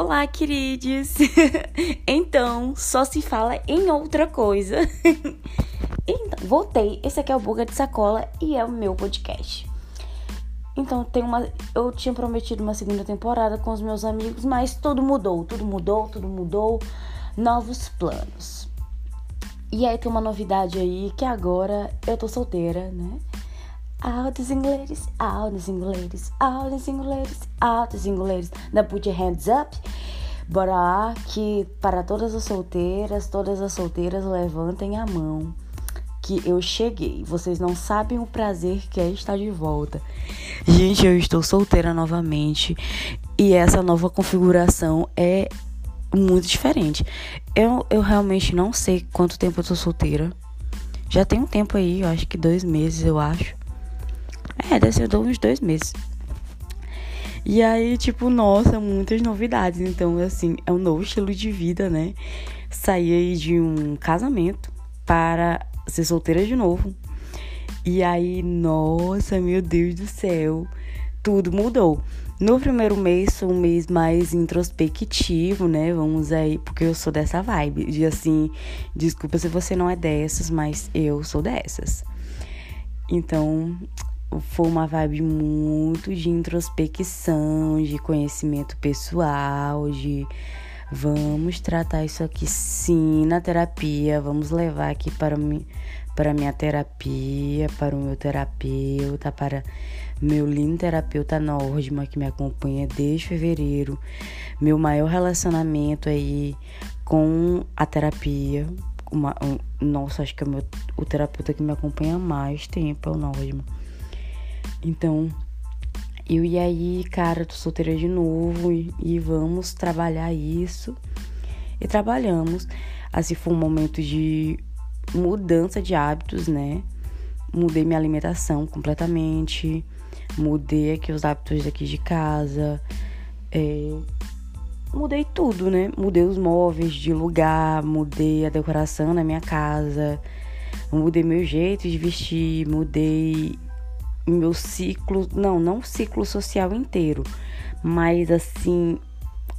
Olá, queridos! então, só se fala em outra coisa. então, voltei. Esse aqui é o Boca de Sacola e é o meu podcast. Então, tem uma, eu tinha prometido uma segunda temporada com os meus amigos, mas tudo mudou, tudo mudou, tudo mudou. Novos planos. E aí tem uma novidade aí que agora eu tô solteira, né? Altos ingleses, altos ingleses, altos ingleses, altos ingleses. Now put your hands up. Bora lá que para todas as solteiras, todas as solteiras levantem a mão. Que eu cheguei. Vocês não sabem o prazer que é estar de volta. Gente, eu estou solteira novamente. E essa nova configuração é muito diferente. Eu, eu realmente não sei quanto tempo eu tô solteira. Já tem um tempo aí, eu acho que dois meses, eu acho. É, deve ser uns dois meses. E aí, tipo, nossa, muitas novidades. Então, assim, é um novo estilo de vida, né? Sair aí de um casamento para ser solteira de novo. E aí, nossa, meu Deus do céu, tudo mudou. No primeiro mês um mês mais introspectivo, né? Vamos aí, porque eu sou dessa vibe. De assim, desculpa se você não é dessas, mas eu sou dessas. Então, foi uma vibe muito de introspecção, de conhecimento pessoal, de vamos tratar isso aqui sim na terapia, vamos levar aqui para mim para minha terapia, para o meu terapeuta, para meu lindo terapeuta Nordma que me acompanha desde fevereiro, meu maior relacionamento aí com a terapia, uma, um, nossa, acho que é o, meu, o terapeuta que me acompanha há mais tempo é o Nordma. Então, eu e aí, cara, tô solteira de novo e, e vamos trabalhar isso. E trabalhamos. Assim, foi um momento de mudança de hábitos, né? Mudei minha alimentação completamente. Mudei aqui os hábitos daqui de casa. É, mudei tudo, né? Mudei os móveis de lugar, mudei a decoração na minha casa, mudei meu jeito de vestir, mudei meu ciclo, não, não ciclo social inteiro, mas assim,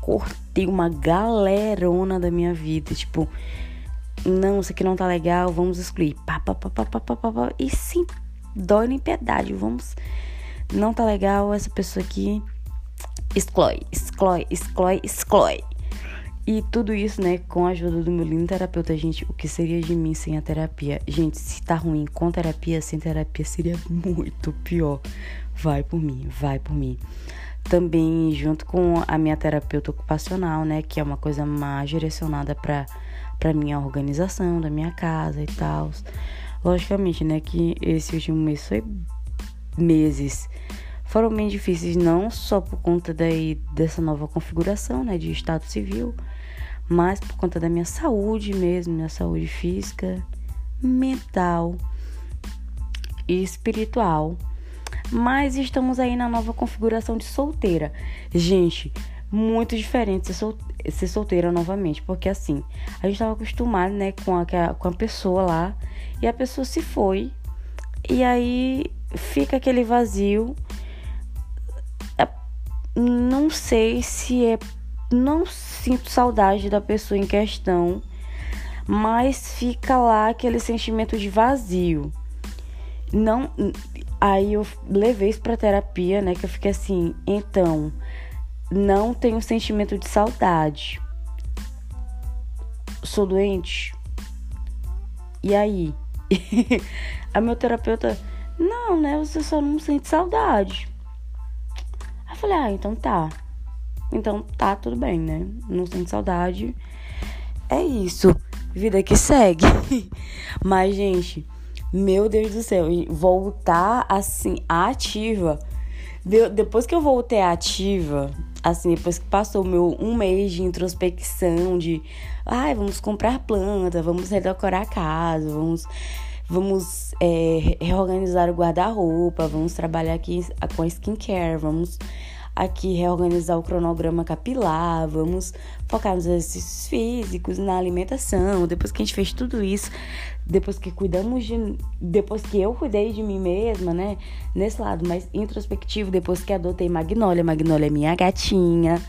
cortei uma galerona da minha vida, tipo, não, isso aqui não tá legal, vamos excluir. Pá, pá, pá, pá, pá, pá, pá, pá. E sim, dói nem piedade, vamos. Não tá legal essa pessoa aqui. Exclui, exclui, exclui, exclui. E tudo isso, né, com a ajuda do meu lindo terapeuta, gente, o que seria de mim sem a terapia? Gente, se tá ruim com terapia, sem terapia seria muito pior. Vai por mim, vai por mim. Também junto com a minha terapeuta ocupacional, né, que é uma coisa mais direcionada para para minha organização da minha casa e tal. Logicamente, né, que esse último mês foi meses foram bem difíceis não só por conta daí dessa nova configuração, né, de estado civil, mas por conta da minha saúde mesmo, minha saúde física, mental e espiritual. Mas estamos aí na nova configuração de solteira. Gente, muito diferente ser, sol ser solteira novamente, porque assim, a gente estava acostumado, né, com a, com a pessoa lá, e a pessoa se foi, e aí fica aquele vazio. É, não sei se é não sinto saudade da pessoa em questão, mas fica lá aquele sentimento de vazio. Não, aí eu levei isso para terapia, né, que eu fiquei assim, então, não tenho sentimento de saudade. Sou doente? E aí? a meu terapeuta, não, né, você só não sente saudade. Aí eu falei, ah, então tá. Então tá tudo bem, né? Não sente saudade. É isso. Vida que segue. Mas, gente, meu Deus do céu, voltar assim, ativa. depois que eu voltei ativa, assim, depois que passou meu um mês de introspecção, de ai, vamos comprar planta, vamos redecorar a casa, vamos, vamos é, reorganizar o guarda-roupa, vamos trabalhar aqui com a skincare, vamos aqui reorganizar o cronograma capilar, vamos focar nos exercícios físicos, na alimentação. Depois que a gente fez tudo isso, depois que cuidamos de. Depois que eu cuidei de mim mesma, né? Nesse lado mais introspectivo, depois que adotei Magnólia. Magnólia é minha gatinha.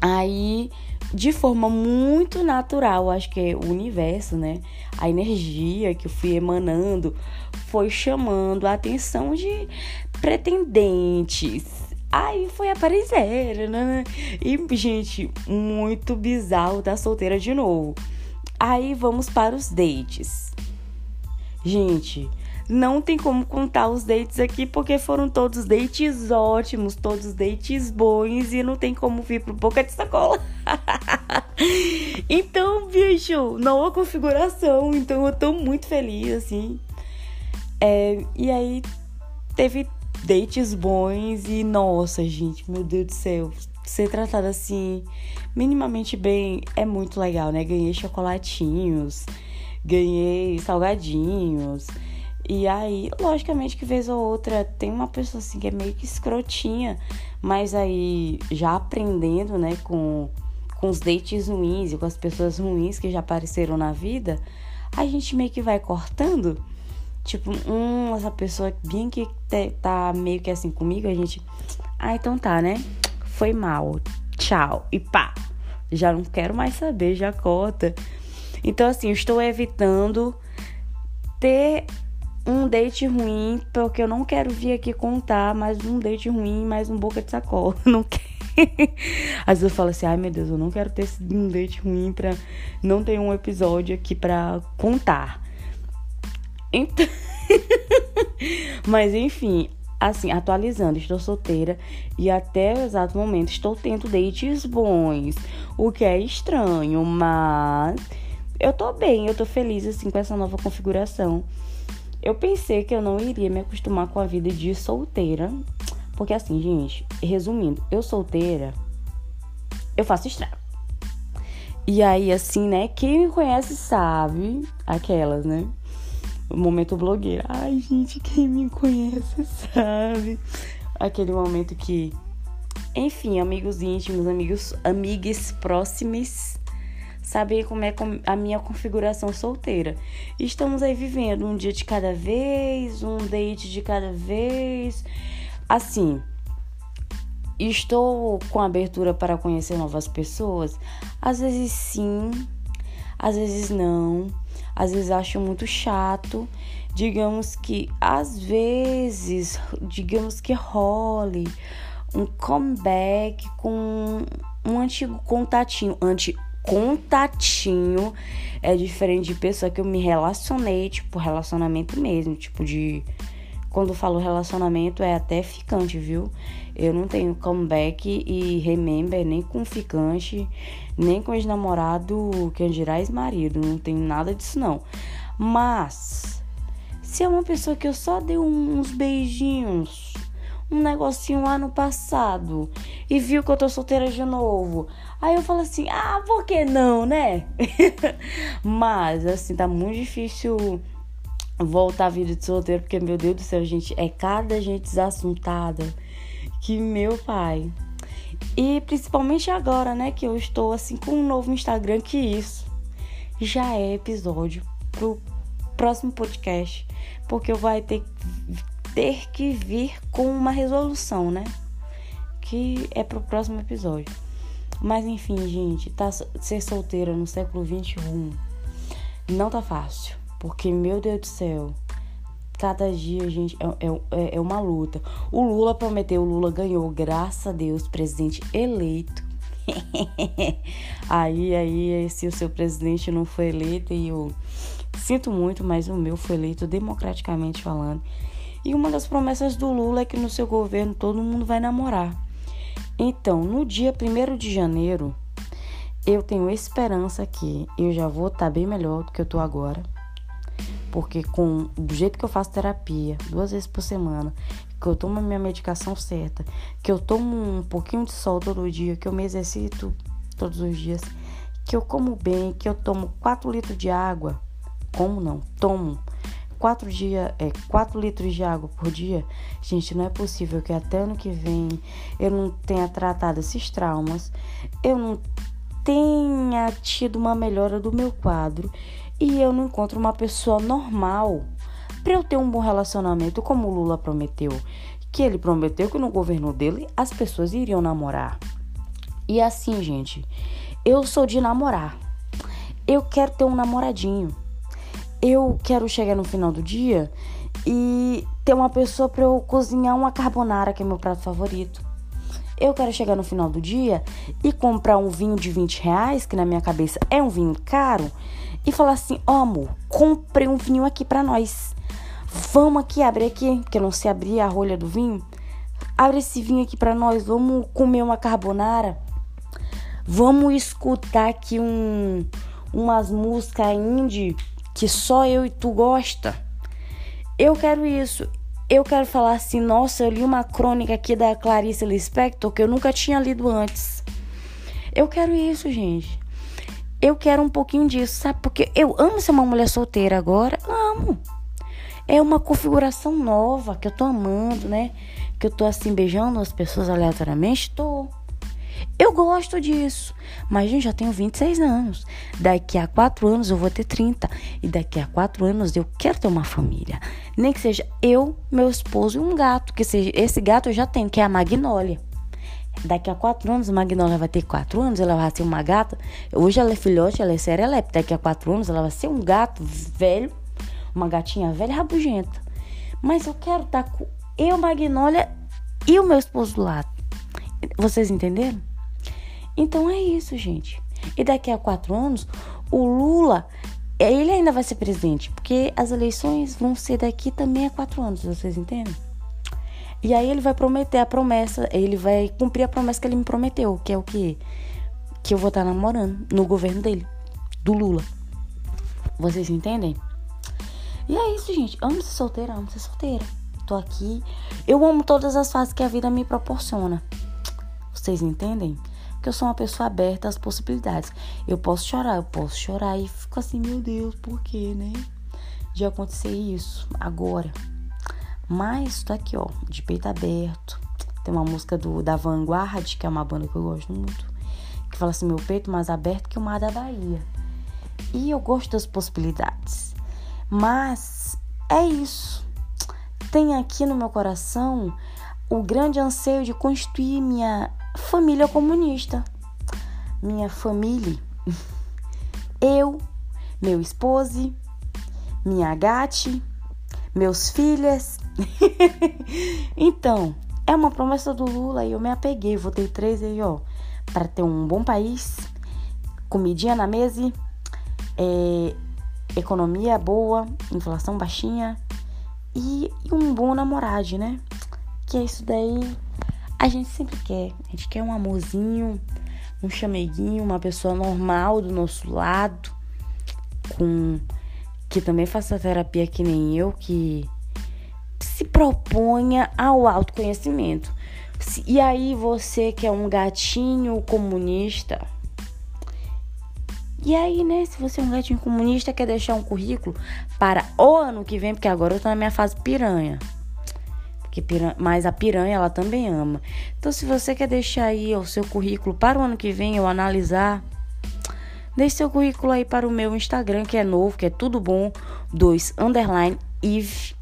Aí, de forma muito natural, acho que é o universo, né? A energia que eu fui emanando foi chamando a atenção de pretendentes. Aí foi aparecer, né? E, gente, muito bizarro tá solteira de novo. Aí vamos para os dates. Gente, não tem como contar os dates aqui porque foram todos dates ótimos, todos dates bons e não tem como vir pro boca de sacola. então, bicho, nova configuração, então eu tô muito feliz assim. É, e aí teve dates bons e nossa, gente, meu Deus do céu, ser tratada assim, minimamente bem, é muito legal, né? Ganhei chocolatinhos, ganhei salgadinhos. E aí, logicamente que vez ou outra tem uma pessoa assim que é meio que escrotinha, mas aí já aprendendo, né, com, com os dates ruins e com as pessoas ruins que já apareceram na vida, a gente meio que vai cortando. Tipo, hum, essa pessoa bem que tá meio que assim comigo, a gente. Ah, então tá, né? Foi mal. Tchau. E pá. Já não quero mais saber, já cota. Então, assim, eu estou evitando ter um date ruim, porque eu não quero vir aqui contar mais um date ruim, mais um boca de sacola. Não quero. Às vezes eu falo assim, ai meu Deus, eu não quero ter um date ruim pra não ter um episódio aqui pra contar. Então. Mas enfim, assim, atualizando, estou solteira e até o exato momento estou tendo dates bons, o que é estranho, mas eu tô bem, eu tô feliz assim com essa nova configuração. Eu pensei que eu não iria me acostumar com a vida de solteira, porque assim, gente, resumindo, eu solteira, eu faço estrago. E aí, assim, né? Quem me conhece sabe, aquelas, né? Momento blogueira. Ai, gente, quem me conhece sabe. Aquele momento que, enfim, amigos íntimos, amigos, amigas próximas, sabem como é a minha configuração solteira. Estamos aí vivendo um dia de cada vez, um date de cada vez. Assim, estou com abertura para conhecer novas pessoas? Às vezes sim, às vezes não às vezes acho muito chato. Digamos que às vezes, digamos que role um comeback com um antigo contatinho, anti contatinho é diferente de pessoa que eu me relacionei, tipo relacionamento mesmo, tipo de quando falo relacionamento é até ficante, viu? Eu não tenho comeback e remember nem com ficante, nem com ex-namorado, que dirá ex-marido. Não tenho nada disso, não. Mas, se é uma pessoa que eu só dei uns beijinhos, um negocinho lá no passado, e viu que eu tô solteira de novo, aí eu falo assim: ah, por que não, né? Mas, assim, tá muito difícil voltar à vida de solteiro, porque, meu Deus do céu, gente, é cada gente desassuntada que meu pai. E principalmente agora, né, que eu estou assim com um novo Instagram, que isso já é episódio pro próximo podcast, porque eu vai ter, ter que vir com uma resolução, né? Que é pro próximo episódio. Mas enfim, gente, tá, ser solteira no século 21 não tá fácil. Porque, meu Deus do céu, cada dia, gente, é, é, é uma luta. O Lula prometeu, o Lula ganhou, graças a Deus, presidente eleito. aí, aí, se o seu presidente não foi eleito, e eu sinto muito, mas o meu foi eleito democraticamente falando. E uma das promessas do Lula é que no seu governo todo mundo vai namorar. Então, no dia 1 de janeiro, eu tenho esperança que eu já vou estar bem melhor do que eu tô agora. Porque com do jeito que eu faço terapia, duas vezes por semana, que eu tomo a minha medicação certa, que eu tomo um pouquinho de sol todo dia, que eu me exercito todos os dias, que eu como bem, que eu tomo 4 litros de água. Como não? Tomo 4 dia, é, 4 litros de água por dia. Gente, não é possível que até ano que vem eu não tenha tratado esses traumas, eu não tenha tido uma melhora do meu quadro e eu não encontro uma pessoa normal para eu ter um bom relacionamento, como o Lula prometeu. Que ele prometeu que no governo dele as pessoas iriam namorar. E assim, gente, eu sou de namorar. Eu quero ter um namoradinho. Eu quero chegar no final do dia e ter uma pessoa para eu cozinhar uma carbonara, que é meu prato favorito. Eu quero chegar no final do dia e comprar um vinho de 20 reais, que na minha cabeça é um vinho caro, e falar assim: Ó, oh, amor, comprei um vinho aqui para nós. Vamos aqui abrir aqui, porque não sei abrir a rolha do vinho. Abre esse vinho aqui para nós, vamos comer uma carbonara. Vamos escutar aqui um, umas músicas indie que só eu e tu gosta. Eu quero isso. Eu quero falar assim, nossa, eu li uma crônica aqui da Clarice Lispector que eu nunca tinha lido antes. Eu quero isso, gente. Eu quero um pouquinho disso, sabe? Porque eu amo ser uma mulher solteira agora. Amo. É uma configuração nova que eu tô amando, né? Que eu tô assim beijando as pessoas aleatoriamente. Tô. Eu gosto disso. Mas, gente, já tenho 26 anos. Daqui a 4 anos eu vou ter 30. E daqui a 4 anos eu quero ter uma família. Nem que seja eu, meu esposo e um gato. Que seja, esse gato eu já tenho, que é a Magnólia. Daqui a 4 anos, a Magnólia vai ter 4 anos, ela vai ser uma gata. Hoje ela é filhote, ela é serelepe. Daqui a 4 anos ela vai ser um gato velho, uma gatinha velha rabugenta. Mas eu quero estar com eu, Magnólia e o meu esposo do lado. Vocês entenderam? Então é isso, gente. E daqui a quatro anos, o Lula, ele ainda vai ser presidente, porque as eleições vão ser daqui também a quatro anos, vocês entendem? E aí ele vai prometer a promessa, ele vai cumprir a promessa que ele me prometeu, que é o quê? Que eu vou estar namorando no governo dele, do Lula. Vocês entendem? E é isso, gente. Amo ser solteira, amo ser solteira. Tô aqui. Eu amo todas as fases que a vida me proporciona. Vocês entendem? que eu sou uma pessoa aberta às possibilidades. Eu posso chorar, eu posso chorar e fico assim, meu Deus, por quê, né? De acontecer isso agora. Mas tô aqui, ó, de peito aberto. Tem uma música do da Vanguard, que é uma banda que eu gosto muito, que fala assim: meu peito mais aberto que o mar da Bahia. E eu gosto das possibilidades. Mas é isso. Tem aqui no meu coração o grande anseio de constituir minha família comunista. Minha família, eu, meu esposo, minha gata, meus filhos. então, é uma promessa do Lula e eu me apeguei, votei três aí, ó, para ter um bom país, comidinha na mesa, é, economia boa, inflação baixinha e, e um bom namorado, né? Que é isso daí a gente sempre quer. A gente quer um amorzinho, um chameguinho, uma pessoa normal do nosso lado, com que também faça terapia que nem eu, que se proponha ao autoconhecimento. E aí você que é um gatinho comunista, e aí, né, se você é um gatinho comunista, quer deixar um currículo para o ano que vem, porque agora eu tô na minha fase piranha que piranha, mas a piranha ela também ama. Então, se você quer deixar aí o seu currículo para o ano que vem eu analisar, deixe seu currículo aí para o meu Instagram, que é novo, que é tudo bom, 2 underline Eve,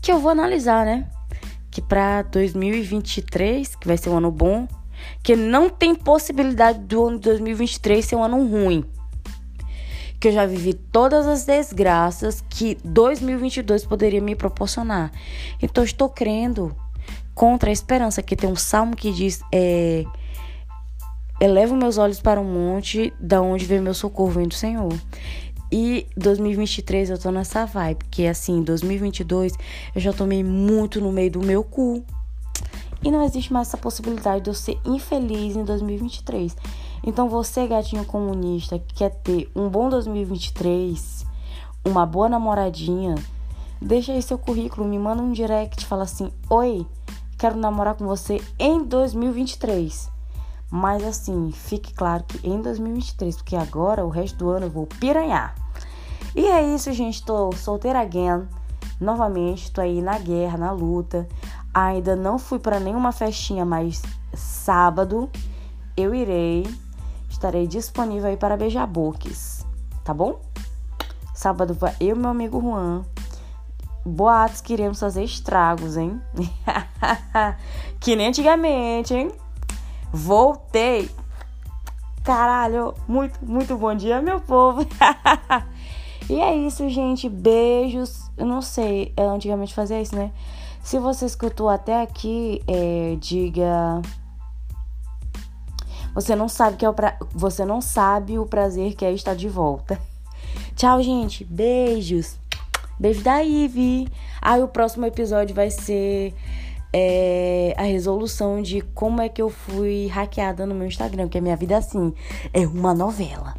que eu vou analisar, né? Que para 2023, que vai ser um ano bom, que não tem possibilidade do ano de 2023 ser um ano ruim que eu já vivi todas as desgraças que 2022 poderia me proporcionar. Então estou crendo contra a esperança, que tem um salmo que diz é, elevo meus olhos para o monte, da onde vem meu socorro, vem do Senhor. E 2023 eu tô nessa vibe, porque assim, 2022 eu já tomei muito no meio do meu cu. E não existe mais essa possibilidade de eu ser infeliz em 2023. Então você, gatinho comunista, que quer ter um bom 2023, uma boa namoradinha, deixa aí seu currículo, me manda um direct, fala assim: "Oi, quero namorar com você em 2023". Mas assim, fique claro que em 2023, porque agora o resto do ano eu vou piranhar. E é isso, gente, tô solteira again. Novamente, tô aí na guerra, na luta. Ainda não fui para nenhuma festinha, mas sábado eu irei estarei disponível aí para beijar bocas, tá bom? Sábado vai eu e meu amigo Juan. Boatos que iremos fazer estragos, hein? que nem antigamente, hein? Voltei! Caralho, muito, muito bom dia, meu povo! e é isso, gente. Beijos. Eu não sei, eu antigamente fazia isso, né? Se você escutou até aqui, é, diga. Você não sabe que é o pra... você não sabe o prazer que é estar de volta. Tchau, gente. Beijos. Beijo da Ivy. Aí ah, o próximo episódio vai ser é, a resolução de como é que eu fui hackeada no meu Instagram, porque a minha vida assim é uma novela.